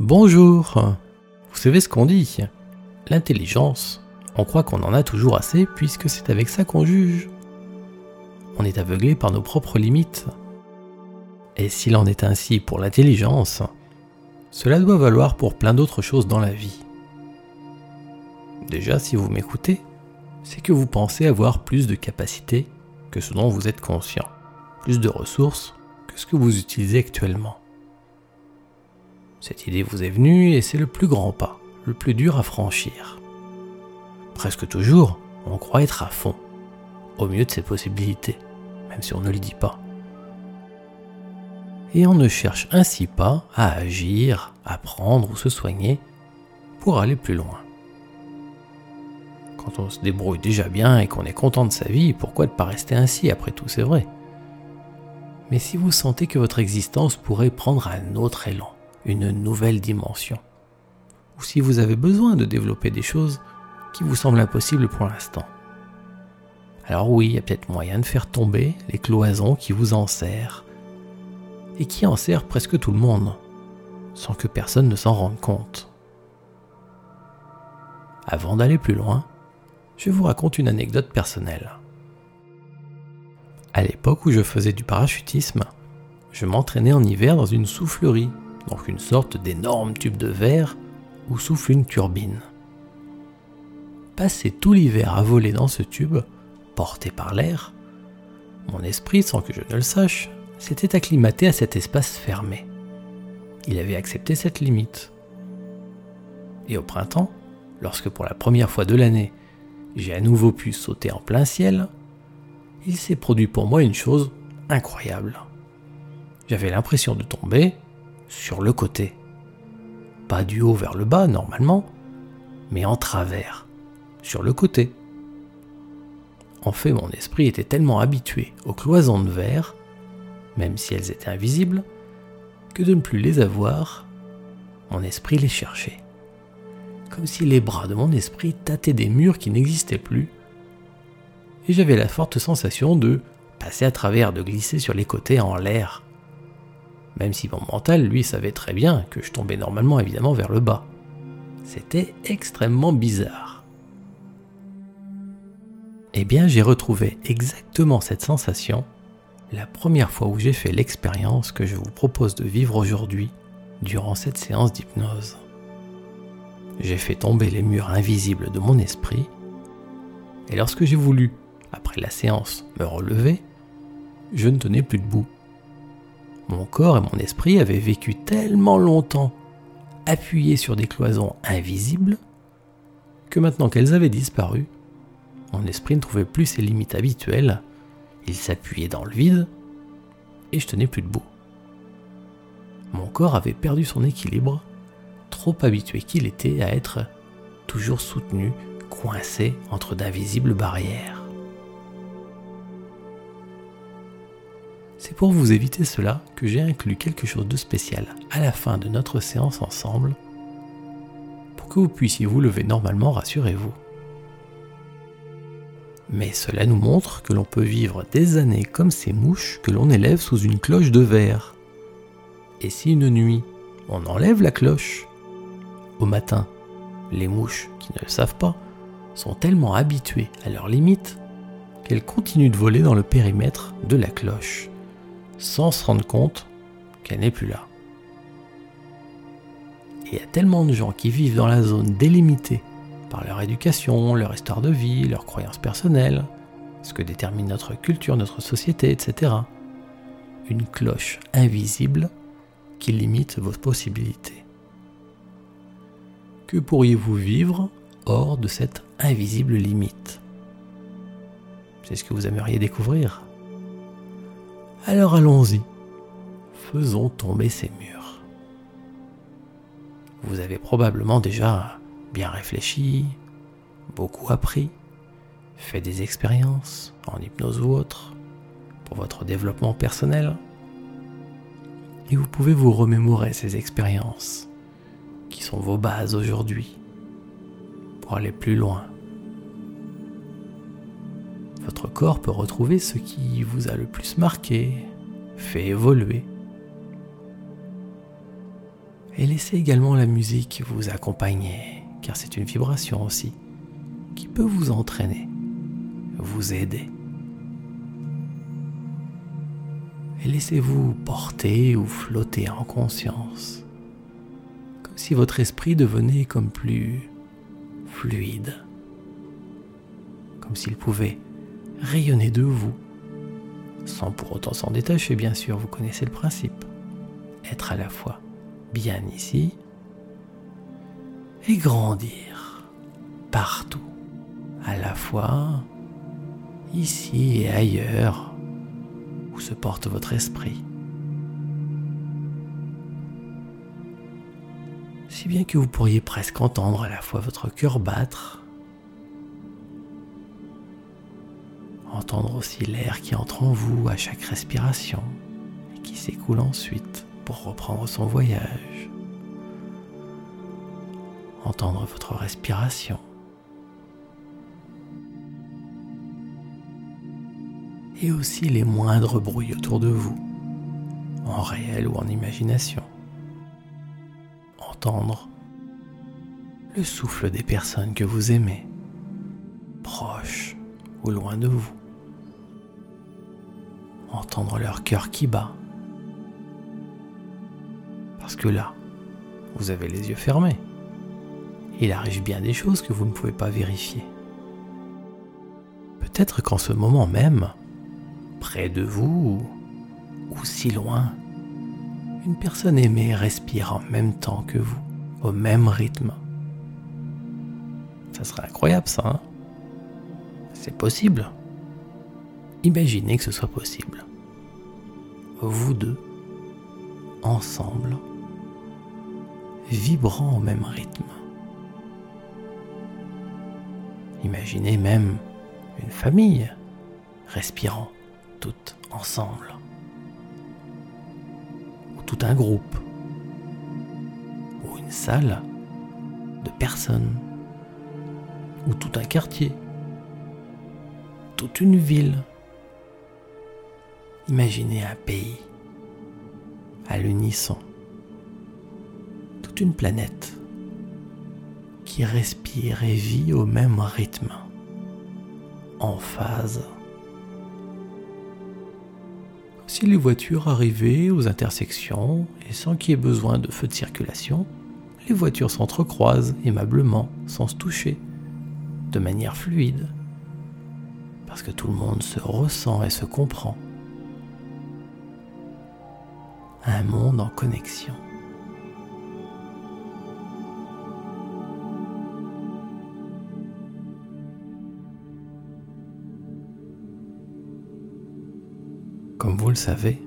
Bonjour Vous savez ce qu'on dit L'intelligence, on croit qu'on en a toujours assez puisque c'est avec ça qu'on juge. On est aveuglé par nos propres limites. Et s'il en est ainsi pour l'intelligence, cela doit valoir pour plein d'autres choses dans la vie. Déjà, si vous m'écoutez, c'est que vous pensez avoir plus de capacités que ce dont vous êtes conscient, plus de ressources que ce que vous utilisez actuellement. Cette idée vous est venue et c'est le plus grand pas, le plus dur à franchir. Presque toujours, on croit être à fond, au mieux de ses possibilités, même si on ne le dit pas. Et on ne cherche ainsi pas à agir, à prendre ou se soigner pour aller plus loin. Quand on se débrouille déjà bien et qu'on est content de sa vie, pourquoi ne pas rester ainsi? Après tout, c'est vrai. Mais si vous sentez que votre existence pourrait prendre un autre élan, une nouvelle dimension. Ou si vous avez besoin de développer des choses qui vous semblent impossibles pour l'instant. Alors oui, il y a peut-être moyen de faire tomber les cloisons qui vous enserrent, et qui enserrent presque tout le monde, sans que personne ne s'en rende compte. Avant d'aller plus loin, je vous raconte une anecdote personnelle. À l'époque où je faisais du parachutisme, je m'entraînais en hiver dans une soufflerie donc une sorte d'énorme tube de verre où souffle une turbine. Passer tout l'hiver à voler dans ce tube, porté par l'air, mon esprit, sans que je ne le sache, s'était acclimaté à cet espace fermé. Il avait accepté cette limite. Et au printemps, lorsque pour la première fois de l'année, j'ai à nouveau pu sauter en plein ciel, il s'est produit pour moi une chose incroyable. J'avais l'impression de tomber, sur le côté. Pas du haut vers le bas normalement, mais en travers, sur le côté. En fait, mon esprit était tellement habitué aux cloisons de verre, même si elles étaient invisibles, que de ne plus les avoir, mon esprit les cherchait. Comme si les bras de mon esprit tâtaient des murs qui n'existaient plus, et j'avais la forte sensation de passer à travers, de glisser sur les côtés en l'air, même si mon mental, lui, savait très bien que je tombais normalement évidemment vers le bas. C'était extrêmement bizarre. Eh bien, j'ai retrouvé exactement cette sensation la première fois où j'ai fait l'expérience que je vous propose de vivre aujourd'hui durant cette séance d'hypnose. J'ai fait tomber les murs invisibles de mon esprit, et lorsque j'ai voulu, après la séance, me relever, je ne tenais plus debout. Mon corps et mon esprit avaient vécu tellement longtemps appuyés sur des cloisons invisibles que maintenant qu'elles avaient disparu, mon esprit ne trouvait plus ses limites habituelles, il s'appuyait dans le vide et je tenais plus debout. Mon corps avait perdu son équilibre, trop habitué qu'il était à être toujours soutenu, coincé entre d'invisibles barrières. C'est pour vous éviter cela que j'ai inclus quelque chose de spécial à la fin de notre séance ensemble pour que vous puissiez vous lever normalement, rassurez-vous. Mais cela nous montre que l'on peut vivre des années comme ces mouches que l'on élève sous une cloche de verre. Et si une nuit, on enlève la cloche, au matin, les mouches qui ne le savent pas sont tellement habituées à leurs limites qu'elles continuent de voler dans le périmètre de la cloche sans se rendre compte qu'elle n'est plus là. Il y a tellement de gens qui vivent dans la zone délimitée par leur éducation, leur histoire de vie, leurs croyances personnelles, ce que détermine notre culture, notre société, etc. Une cloche invisible qui limite vos possibilités. Que pourriez-vous vivre hors de cette invisible limite? C'est ce que vous aimeriez découvrir alors allons-y. Faisons tomber ces murs. Vous avez probablement déjà bien réfléchi, beaucoup appris, fait des expériences en hypnose ou autre pour votre développement personnel. Et vous pouvez vous remémorer ces expériences qui sont vos bases aujourd'hui pour aller plus loin votre corps peut retrouver ce qui vous a le plus marqué, fait évoluer. Et laissez également la musique vous accompagner, car c'est une vibration aussi, qui peut vous entraîner, vous aider. Et laissez-vous porter ou flotter en conscience, comme si votre esprit devenait comme plus fluide, comme s'il pouvait rayonner de vous, sans pour autant s'en détacher, bien sûr, vous connaissez le principe. Être à la fois bien ici et grandir partout, à la fois ici et ailleurs où se porte votre esprit. Si bien que vous pourriez presque entendre à la fois votre cœur battre, entendre aussi l'air qui entre en vous à chaque respiration et qui s'écoule ensuite pour reprendre son voyage. Entendre votre respiration. Et aussi les moindres bruits autour de vous, en réel ou en imagination. Entendre le souffle des personnes que vous aimez, proches ou loin de vous. Entendre leur cœur qui bat parce que là, vous avez les yeux fermés. Il arrive bien des choses que vous ne pouvez pas vérifier. Peut-être qu'en ce moment même, près de vous ou si loin, une personne aimée respire en même temps que vous, au même rythme. Ça serait incroyable ça, hein? C'est possible. Imaginez que ce soit possible. Vous deux, ensemble, vibrant au même rythme. Imaginez même une famille respirant toutes ensemble. Ou tout un groupe. Ou une salle de personnes. Ou tout un quartier. Toute une ville. Imaginez un pays à l'unisson une planète qui respire et vit au même rythme, en phase. Si les voitures arrivaient aux intersections et sans qu'il y ait besoin de feu de circulation, les voitures s'entrecroisent aimablement, sans se toucher, de manière fluide, parce que tout le monde se ressent et se comprend. Un monde en connexion. Comme vous le savez,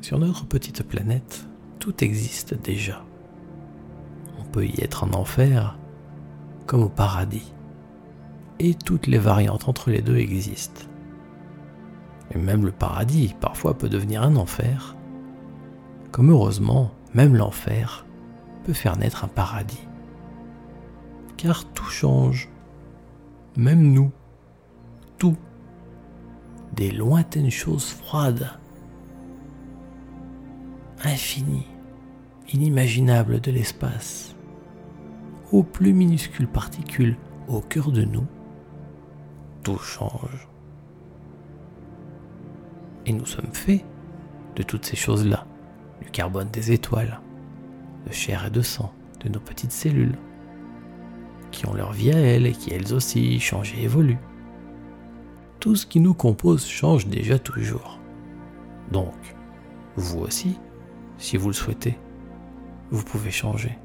sur notre petite planète, tout existe déjà. On peut y être en enfer comme au paradis. Et toutes les variantes entre les deux existent. Et même le paradis parfois peut devenir un enfer. Comme heureusement, même l'enfer peut faire naître un paradis. Car tout change. Même nous. Tout des lointaines choses froides, infinies, inimaginables de l'espace, aux plus minuscules particules au cœur de nous, tout change. Et nous sommes faits de toutes ces choses-là, du carbone des étoiles, de chair et de sang, de nos petites cellules, qui ont leur vie à elles et qui elles aussi changent et évoluent tout ce qui nous compose change déjà toujours. Donc, vous aussi, si vous le souhaitez, vous pouvez changer.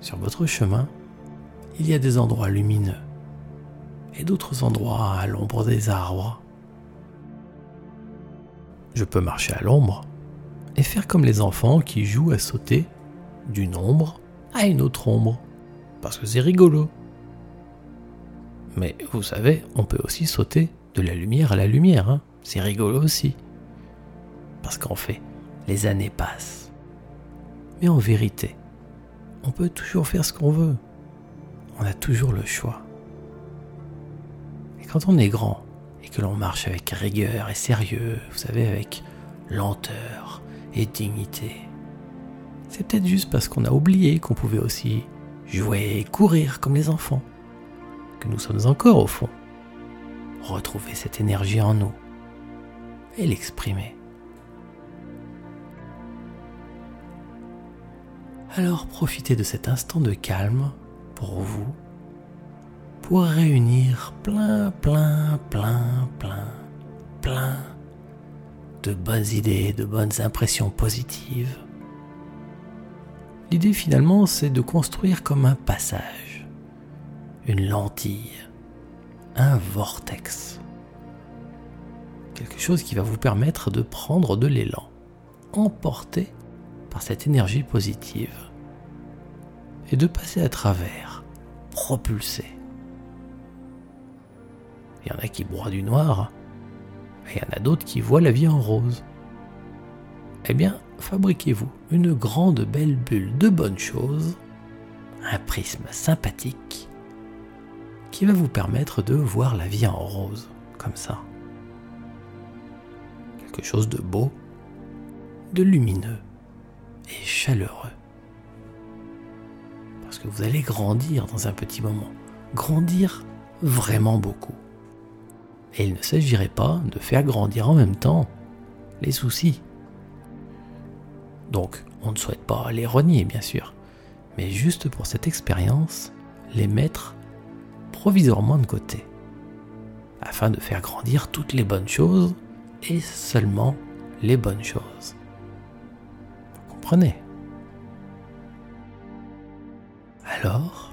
Sur votre chemin, il y a des endroits lumineux et d'autres endroits à l'ombre des arbres. Je peux marcher à l'ombre et faire comme les enfants qui jouent à sauter d'une ombre à une autre ombre, parce que c'est rigolo. Mais vous savez, on peut aussi sauter de la lumière à la lumière. Hein. C'est rigolo aussi. Parce qu'en fait, les années passent. Mais en vérité, on peut toujours faire ce qu'on veut. On a toujours le choix. Et quand on est grand et que l'on marche avec rigueur et sérieux, vous savez, avec lenteur et dignité. C'est peut-être juste parce qu'on a oublié qu'on pouvait aussi jouer et courir comme les enfants, que nous sommes encore au fond. Retrouver cette énergie en nous et l'exprimer. Alors profitez de cet instant de calme pour vous, pour réunir plein, plein, plein, plein, plein de bonnes idées, de bonnes impressions positives. L'idée finalement, c'est de construire comme un passage, une lentille, un vortex. Quelque chose qui va vous permettre de prendre de l'élan, emporté par cette énergie positive, et de passer à travers, propulsé. Il y en a qui broient du noir, et il y en a d'autres qui voient la vie en rose. Eh bien, fabriquez-vous une grande belle bulle de bonnes choses, un prisme sympathique, qui va vous permettre de voir la vie en rose, comme ça. Quelque chose de beau, de lumineux et chaleureux. Parce que vous allez grandir dans un petit moment, grandir vraiment beaucoup. Et il ne s'agirait pas de faire grandir en même temps les soucis. Donc, on ne souhaite pas les renier, bien sûr, mais juste pour cette expérience, les mettre provisoirement de côté, afin de faire grandir toutes les bonnes choses et seulement les bonnes choses. Vous comprenez? Alors,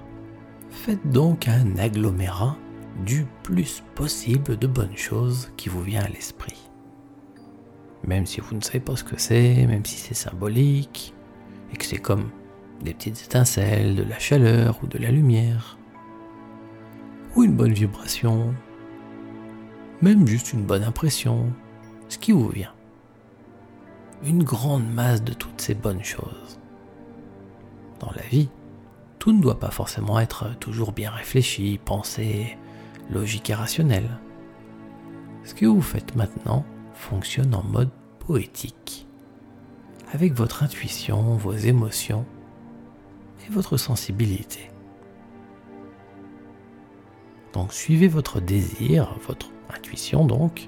faites donc un agglomérat du plus possible de bonnes choses qui vous vient à l'esprit. Même si vous ne savez pas ce que c'est, même si c'est symbolique, et que c'est comme des petites étincelles, de la chaleur ou de la lumière, ou une bonne vibration, même juste une bonne impression, ce qui vous vient. Une grande masse de toutes ces bonnes choses. Dans la vie, tout ne doit pas forcément être toujours bien réfléchi, pensé, logique et rationnel. Ce que vous faites maintenant fonctionne en mode poétique, avec votre intuition, vos émotions et votre sensibilité. Donc suivez votre désir, votre intuition donc,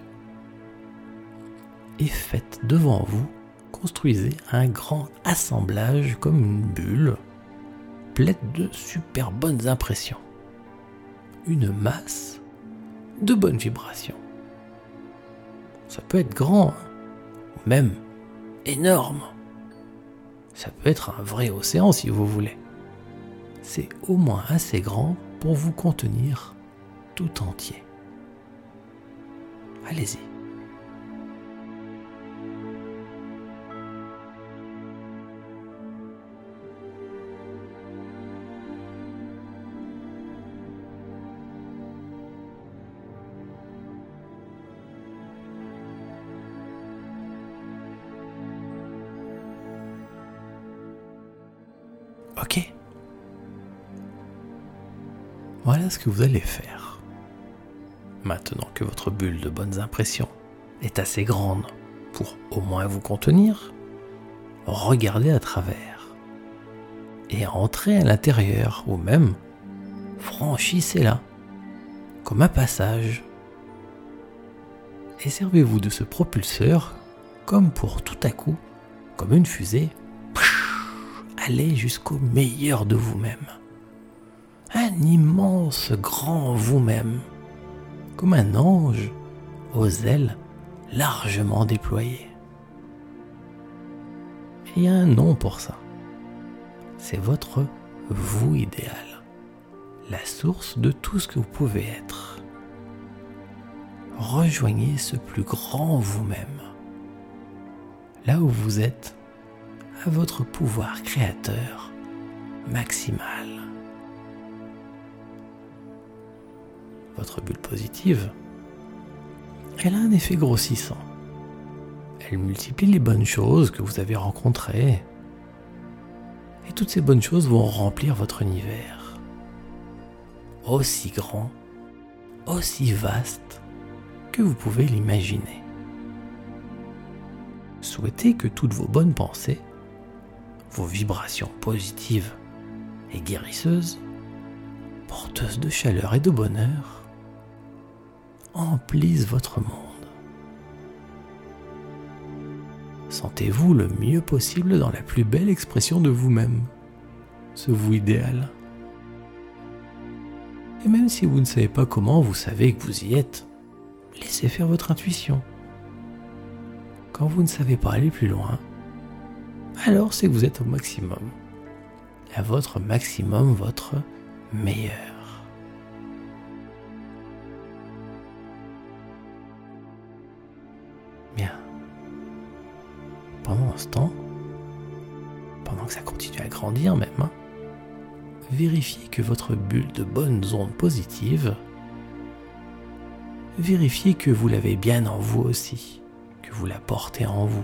et faites devant vous, construisez un grand assemblage comme une bulle, pleine de super bonnes impressions une masse de bonnes vibrations. Ça peut être grand, hein, même énorme. Ça peut être un vrai océan si vous voulez. C'est au moins assez grand pour vous contenir tout entier. Allez-y. Voilà ce que vous allez faire. Maintenant que votre bulle de bonnes impressions est assez grande pour au moins vous contenir, regardez à travers et entrez à l'intérieur ou même franchissez-la comme un passage et servez-vous de ce propulseur comme pour tout à coup, comme une fusée, aller jusqu'au meilleur de vous-même. Immense grand vous-même, comme un ange aux ailes largement déployées. il y a un nom pour ça. C'est votre vous idéal, la source de tout ce que vous pouvez être. Rejoignez ce plus grand vous-même, là où vous êtes à votre pouvoir créateur maximal. Votre bulle positive, elle a un effet grossissant. Elle multiplie les bonnes choses que vous avez rencontrées. Et toutes ces bonnes choses vont remplir votre univers. Aussi grand, aussi vaste que vous pouvez l'imaginer. souhaitez que toutes vos bonnes pensées, vos vibrations positives et guérisseuses, porteuses de chaleur et de bonheur, emplissent votre monde. Sentez-vous le mieux possible dans la plus belle expression de vous-même, ce vous idéal. Et même si vous ne savez pas comment, vous savez que vous y êtes. Laissez faire votre intuition. Quand vous ne savez pas aller plus loin, alors c'est que vous êtes au maximum. À votre maximum, votre meilleur. Grandir même, hein, vérifiez que votre bulle de bonnes ondes positives, vérifiez que vous l'avez bien en vous aussi, que vous la portez en vous.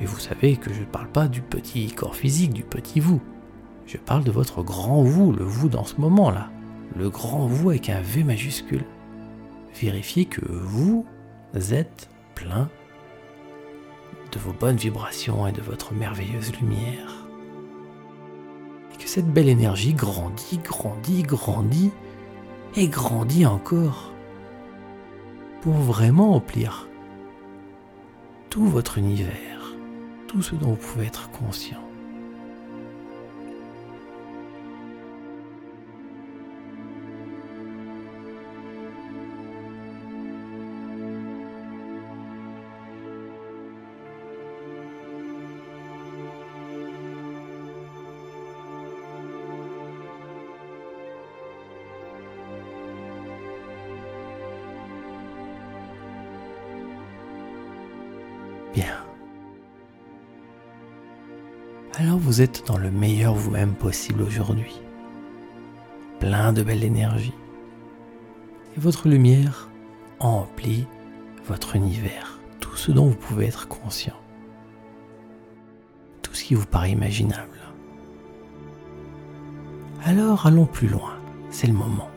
Et vous savez que je ne parle pas du petit corps physique, du petit vous. Je parle de votre grand vous, le vous dans ce moment-là. Le grand vous avec un V majuscule. Vérifiez que vous êtes plein de vos bonnes vibrations et de votre merveilleuse lumière cette belle énergie grandit, grandit, grandit et grandit encore pour vraiment remplir tout votre univers, tout ce dont vous pouvez être conscient. Vous êtes dans le meilleur vous-même possible aujourd'hui. Plein de belle énergie. Et votre lumière emplit votre univers, tout ce dont vous pouvez être conscient. Tout ce qui vous paraît imaginable. Alors allons plus loin, c'est le moment.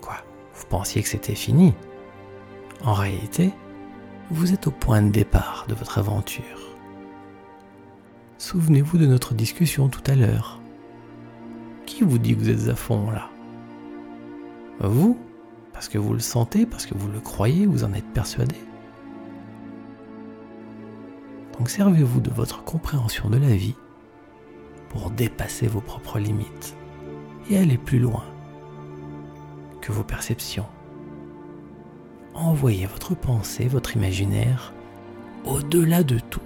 Quoi? Vous pensiez que c'était fini? En réalité, vous êtes au point de départ de votre aventure. Souvenez-vous de notre discussion tout à l'heure. Qui vous dit que vous êtes à fond là? Vous? Parce que vous le sentez, parce que vous le croyez, vous en êtes persuadé. Donc servez-vous de votre compréhension de la vie pour dépasser vos propres limites et aller plus loin que vos perceptions. Envoyez votre pensée, votre imaginaire au-delà de tout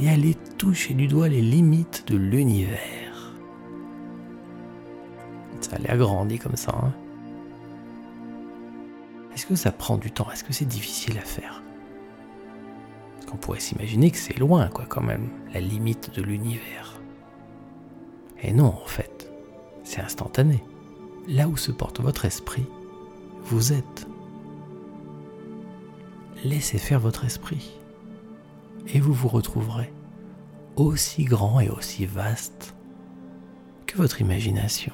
et allez toucher du doigt les limites de l'univers. Ça a l'air grandi comme ça. Hein Est-ce que ça prend du temps? Est-ce que c'est difficile à faire? On pourrait s'imaginer que c'est loin, quoi, quand même, la limite de l'univers. Et non, en fait, c'est instantané. Là où se porte votre esprit, vous êtes laissez faire votre esprit et vous vous retrouverez aussi grand et aussi vaste que votre imagination.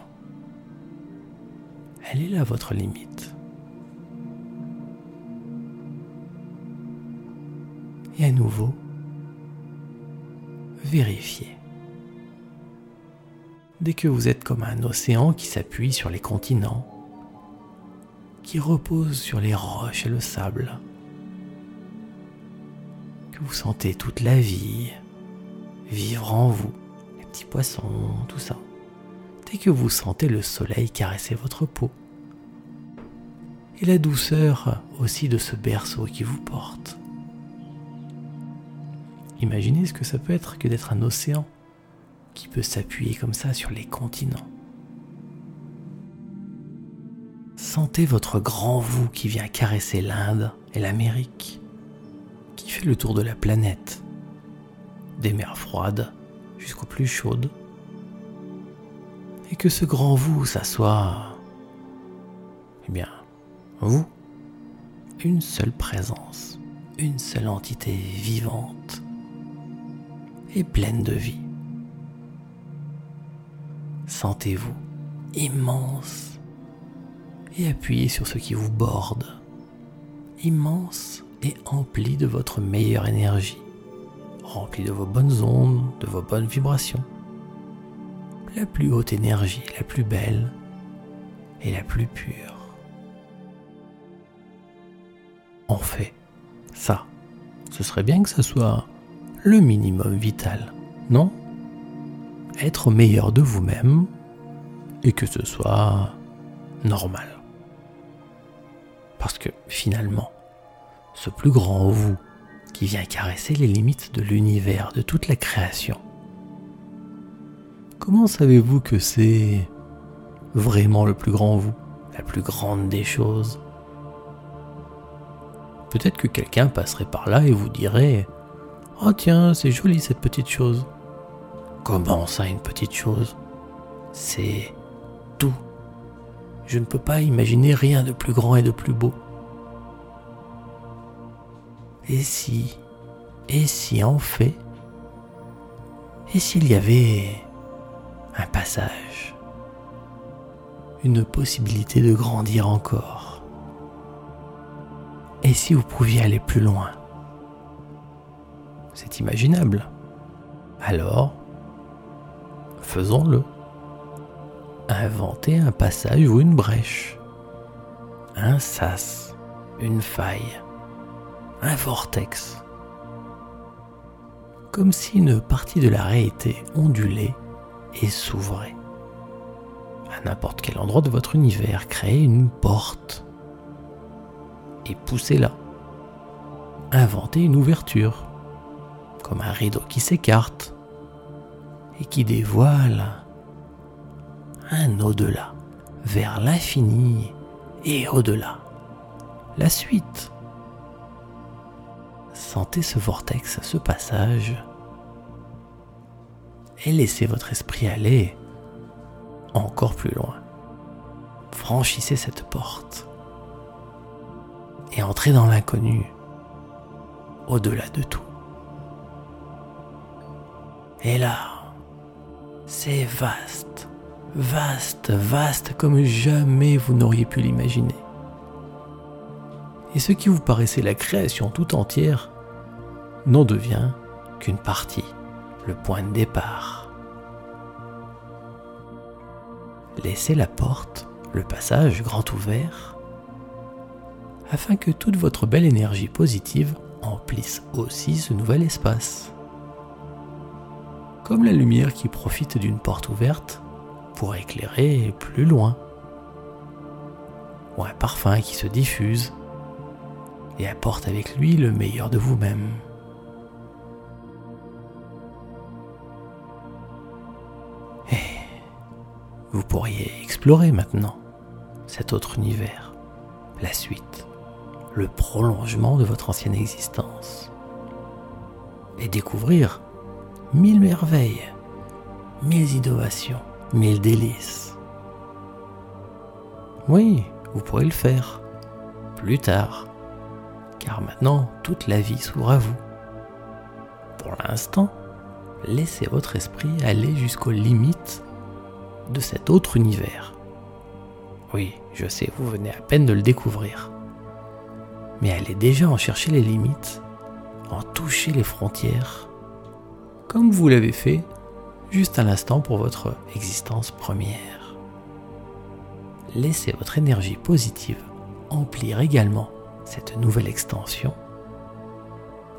Elle est là votre limite. Et à nouveau, vérifiez. Dès que vous êtes comme un océan qui s'appuie sur les continents, qui repose sur les roches et le sable, vous sentez toute la vie vivre en vous, les petits poissons, tout ça. Dès que vous sentez le soleil caresser votre peau, et la douceur aussi de ce berceau qui vous porte. Imaginez ce que ça peut être que d'être un océan qui peut s'appuyer comme ça sur les continents. Sentez votre grand vous qui vient caresser l'Inde et l'Amérique, le tour de la planète, des mers froides jusqu'aux plus chaudes, et que ce grand vous, s'assoit, eh bien, vous, une seule présence, une seule entité vivante et pleine de vie. Sentez-vous immense et appuyez sur ce qui vous borde. Immense et empli de votre meilleure énergie, rempli de vos bonnes ondes, de vos bonnes vibrations. La plus haute énergie, la plus belle et la plus pure. En fait, ça, ce serait bien que ce soit le minimum vital, non? Être meilleur de vous-même et que ce soit normal. Parce que finalement, ce plus grand vous qui vient caresser les limites de l'univers, de toute la création, comment savez-vous que c'est vraiment le plus grand vous, la plus grande des choses? Peut-être que quelqu'un passerait par là et vous dirait Oh tiens, c'est joli cette petite chose. Comment ça, une petite chose? C'est tout. Je ne peux pas imaginer rien de plus grand et de plus beau. Et si, et si en fait, et s'il y avait un passage, une possibilité de grandir encore? Et si vous pouviez aller plus loin? C'est imaginable. Alors, faisons-le. Inventer un passage ou une brèche, un sas, une faille, un vortex, comme si une partie de la réalité ondulait et s'ouvrait. À n'importe quel endroit de votre univers, créez une porte et poussez-la. Inventez une ouverture, comme un rideau qui s'écarte et qui dévoile un au-delà, vers l'infini et au-delà. La suite. Sentez ce vortex, ce passage, et laissez votre esprit aller encore plus loin. Franchissez cette porte et entrez dans l'inconnu, au-delà de tout. Et là, c'est vaste vaste, vaste comme jamais vous n'auriez pu l'imaginer. Et ce qui vous paraissait la création tout entière n'en devient qu'une partie, le point de départ. Laissez la porte, le passage grand ouvert, afin que toute votre belle énergie positive emplisse aussi ce nouvel espace. Comme la lumière qui profite d'une porte ouverte pour éclairer plus loin. Ou un parfum qui se diffuse et apporte avec lui le meilleur de vous-même. Pourriez explorer maintenant cet autre univers, la suite, le prolongement de votre ancienne existence, et découvrir mille merveilles, mille innovations mille délices. Oui, vous pourrez le faire. Plus tard. Car maintenant, toute la vie s'ouvre à vous. Pour l'instant, laissez votre esprit aller jusqu'aux limites de cet autre univers. Oui, je sais, vous venez à peine de le découvrir. Mais allez déjà en chercher les limites, en toucher les frontières, comme vous l'avez fait juste un instant pour votre existence première. Laissez votre énergie positive emplir également cette nouvelle extension,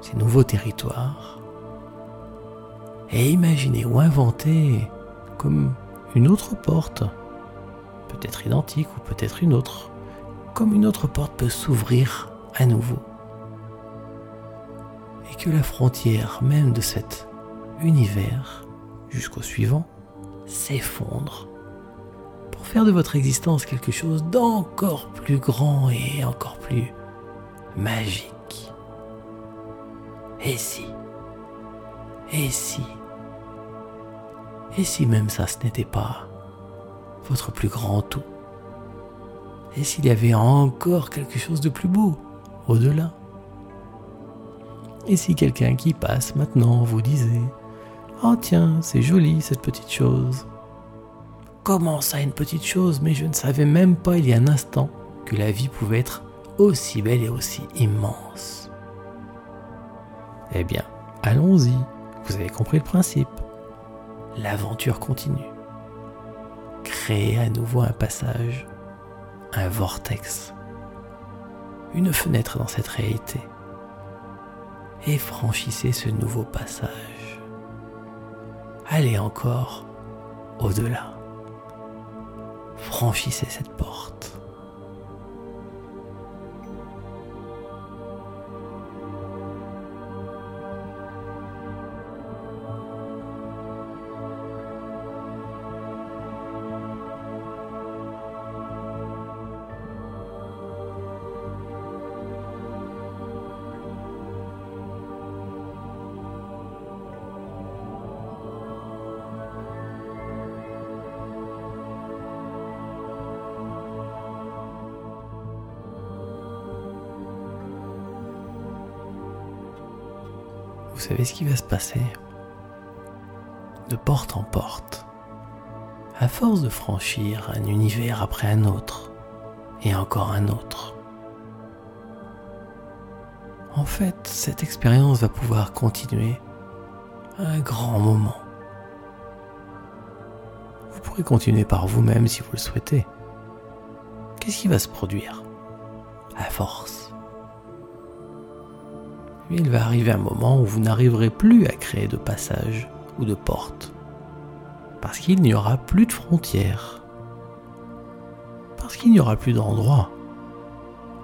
ces nouveaux territoires, et imaginez ou inventez comme une autre porte, peut-être identique ou peut-être une autre, comme une autre porte peut s'ouvrir à nouveau. Et que la frontière même de cet univers jusqu'au suivant, s'effondre. Pour faire de votre existence quelque chose d'encore plus grand et encore plus magique. Et si? Et si? Et si même ça ce n'était pas votre plus grand tout? Et s'il y avait encore quelque chose de plus beau au-delà? Et si quelqu'un qui passe maintenant vous disait Oh tiens, c'est joli cette petite chose. Comment ça une petite chose? Mais je ne savais même pas il y a un instant que la vie pouvait être aussi belle et aussi immense. Eh bien, allons-y, vous avez compris le principe. L'aventure continue. Créez à nouveau un passage, un vortex, une fenêtre dans cette réalité et franchissez ce nouveau passage. Allez encore au-delà. Franchissez cette porte. Savez ce qui va se passer De porte en porte, à force de franchir un univers après un autre, et encore un autre. En fait, cette expérience va pouvoir continuer un grand moment. Vous pourrez continuer par vous-même si vous le souhaitez. Qu'est-ce qui va se produire? À force il va arriver un moment où vous n'arriverez plus à créer de passage ou de porte. Parce qu'il n'y aura plus de frontières. Parce qu'il n'y aura plus d'endroit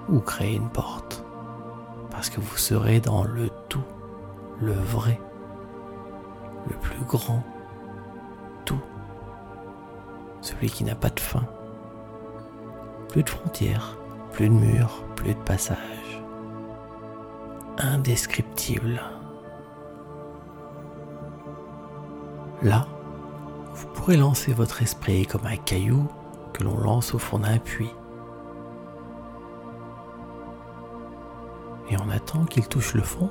où créer une porte. Parce que vous serez dans le tout, le vrai, le plus grand, tout. Celui qui n'a pas de fin. Plus de frontières, plus de murs, plus de passages indescriptible. Là, vous pourrez lancer votre esprit comme un caillou que l'on lance au fond d'un puits. Et on attend qu'il touche le fond.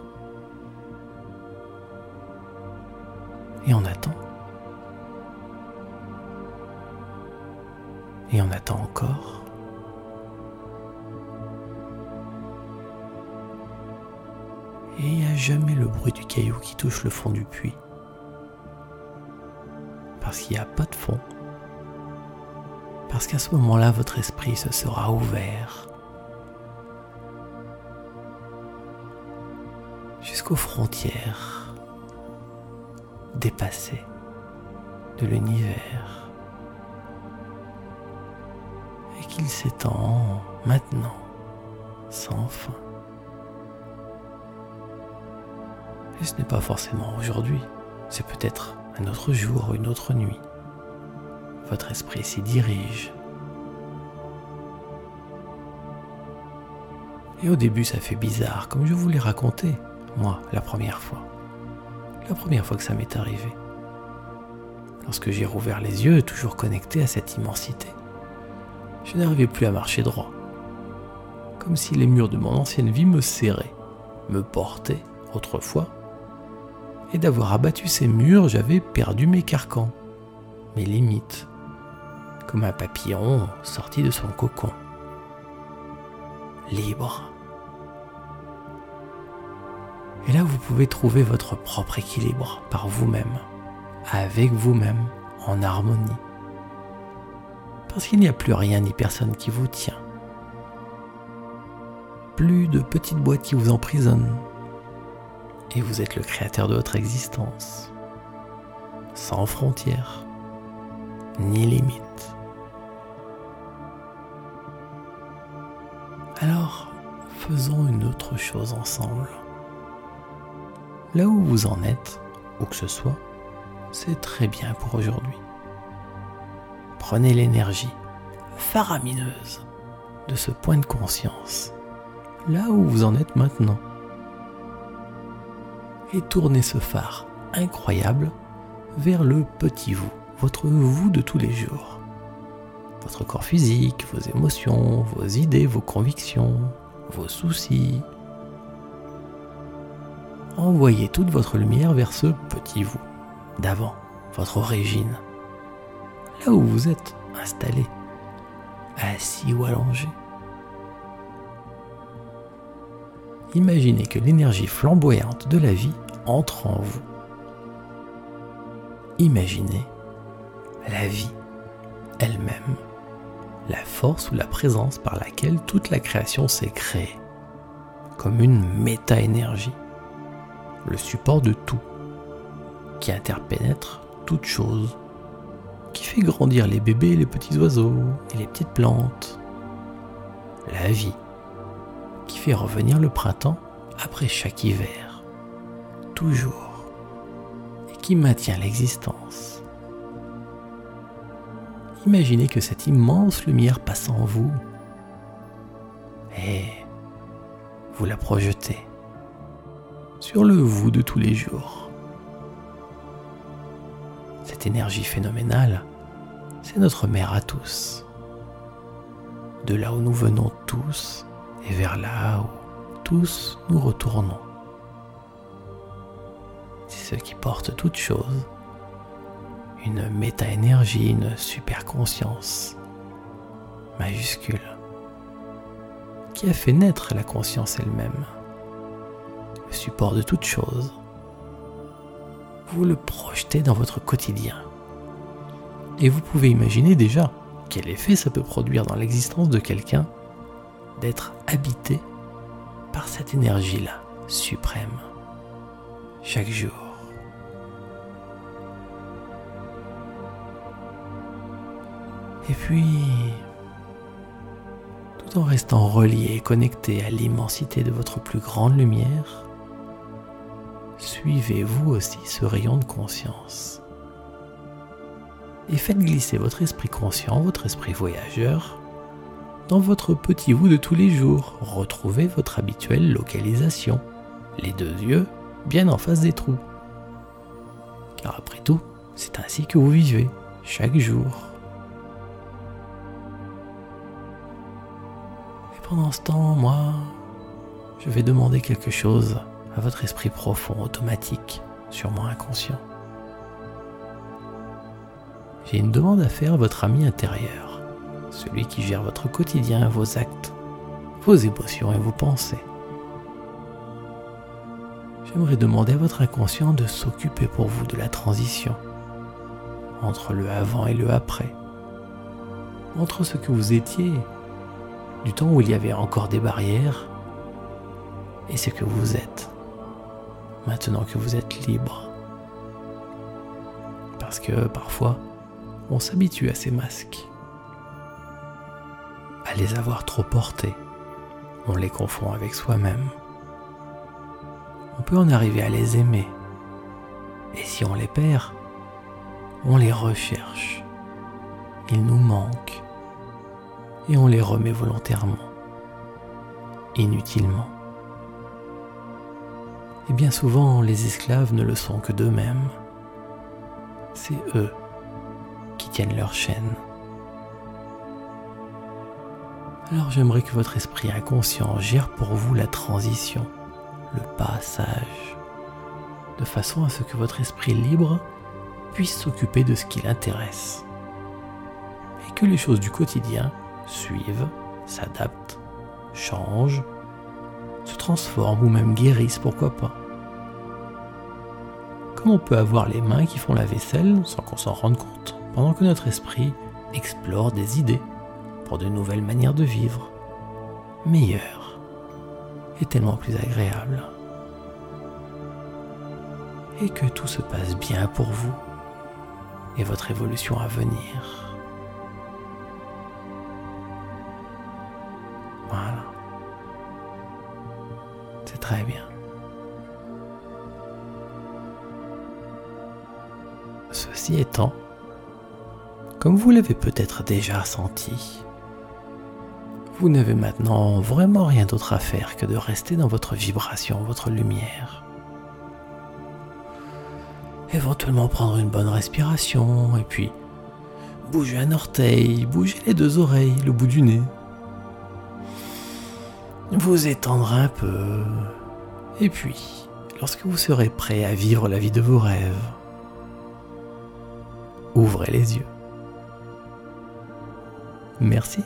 Et on attend. Et on attend encore. Jamais le bruit du caillou qui touche le fond du puits. Parce qu'il n'y a pas de fond. Parce qu'à ce moment-là, votre esprit se sera ouvert jusqu'aux frontières dépassées de l'univers et qu'il s'étend maintenant sans fin. Ce n'est pas forcément aujourd'hui, c'est peut-être un autre jour ou une autre nuit. Votre esprit s'y dirige. Et au début, ça fait bizarre, comme je vous l'ai raconté, moi, la première fois. La première fois que ça m'est arrivé. Lorsque j'ai rouvert les yeux, toujours connecté à cette immensité, je n'arrivais plus à marcher droit. Comme si les murs de mon ancienne vie me serraient, me portaient, autrefois, et d'avoir abattu ces murs, j'avais perdu mes carcans, mes limites, comme un papillon sorti de son cocon. Libre. Et là, vous pouvez trouver votre propre équilibre par vous-même, avec vous-même, en harmonie. Parce qu'il n'y a plus rien ni personne qui vous tient. Plus de petites boîtes qui vous emprisonnent, et vous êtes le créateur de votre existence, sans frontières ni limites. Alors, faisons une autre chose ensemble. Là où vous en êtes, où que ce soit, c'est très bien pour aujourd'hui. Prenez l'énergie faramineuse de ce point de conscience, là où vous en êtes maintenant et tournez ce phare incroyable vers le petit vous, votre vous de tous les jours. Votre corps physique, vos émotions, vos idées, vos convictions, vos soucis. Envoyez toute votre lumière vers ce petit vous, d'avant, votre origine. Là où vous êtes installé, assis ou allongé. imaginez que l'énergie flamboyante de la vie entre en vous. Imaginez la vie elle-même, la force ou la présence par laquelle toute la création s'est créée, comme une méta-énergie, le support de tout, qui interpénètre toute chose, qui fait grandir les bébés les petits oiseaux et les petites plantes, la vie, qui fait revenir le printemps après chaque hiver, toujours, et qui maintient l'existence. Imaginez que cette immense lumière passe en vous et vous la projetez sur le vous de tous les jours. Cette énergie phénoménale, c'est notre mère à tous. De là où nous venons tous et vers là où tous nous retournons. Qui porte toute chose une méta-énergie, une super-conscience majuscule qui a fait naître la conscience elle-même, le support de toute chose. Vous le projetez dans votre quotidien. Et vous pouvez imaginer déjà quel effet ça peut produire dans l'existence de quelqu'un d'être habité par cette énergie-là suprême chaque jour. Et puis, tout en restant relié et connecté à l'immensité de votre plus grande lumière, suivez vous aussi ce rayon de conscience. Et faites glisser votre esprit conscient, votre esprit voyageur, dans votre petit vous de tous les jours. Retrouvez votre habituelle localisation, les deux yeux bien en face des trous. Car après tout, c'est ainsi que vous vivez, chaque jour. Pendant moi, je vais demander quelque chose à votre esprit profond, automatique, sûrement inconscient. J'ai une demande à faire à votre ami intérieur, celui qui gère votre quotidien, vos actes, vos émotions et vos pensées. J'aimerais demander à votre inconscient de s'occuper pour vous de la transition entre le avant et le après, entre ce que vous étiez du temps où il y avait encore des barrières et ce que vous êtes maintenant que vous êtes libre. Parce que parfois, on s'habitue à ces masques, à les avoir trop portés, on les confond avec soi-même. On peut en arriver à les aimer, et si on les perd, on les recherche. Ils nous manquent et on les remet volontairement, inutilement. Et bien souvent, les esclaves ne le sont que d'eux-mêmes. C'est eux qui tiennent leur chaîne. Alors j'aimerais que votre esprit inconscient gère pour vous la transition, le passage, de façon à ce que votre esprit libre puisse s'occuper de ce qui l'intéresse. Et que les choses du quotidien suivent, s'adaptent, changent, se transforment ou même guérissent, pourquoi pas. Comme on peut avoir les mains qui font la vaisselle sans qu'on s'en rende compte, pendant que notre esprit explore des idées pour de nouvelles manières de vivre, meilleures et tellement plus agréables. Et que tout se passe bien pour vous et votre évolution à venir. Très bien. Ceci étant, comme vous l'avez peut-être déjà senti, vous n'avez maintenant vraiment rien d'autre à faire que de rester dans votre vibration, votre lumière. Éventuellement prendre une bonne respiration et puis bouger un orteil, bouger les deux oreilles, le bout du nez vous étendre un peu. Et puis, lorsque vous serez prêt à vivre la vie de vos rêves, ouvrez les yeux. Merci.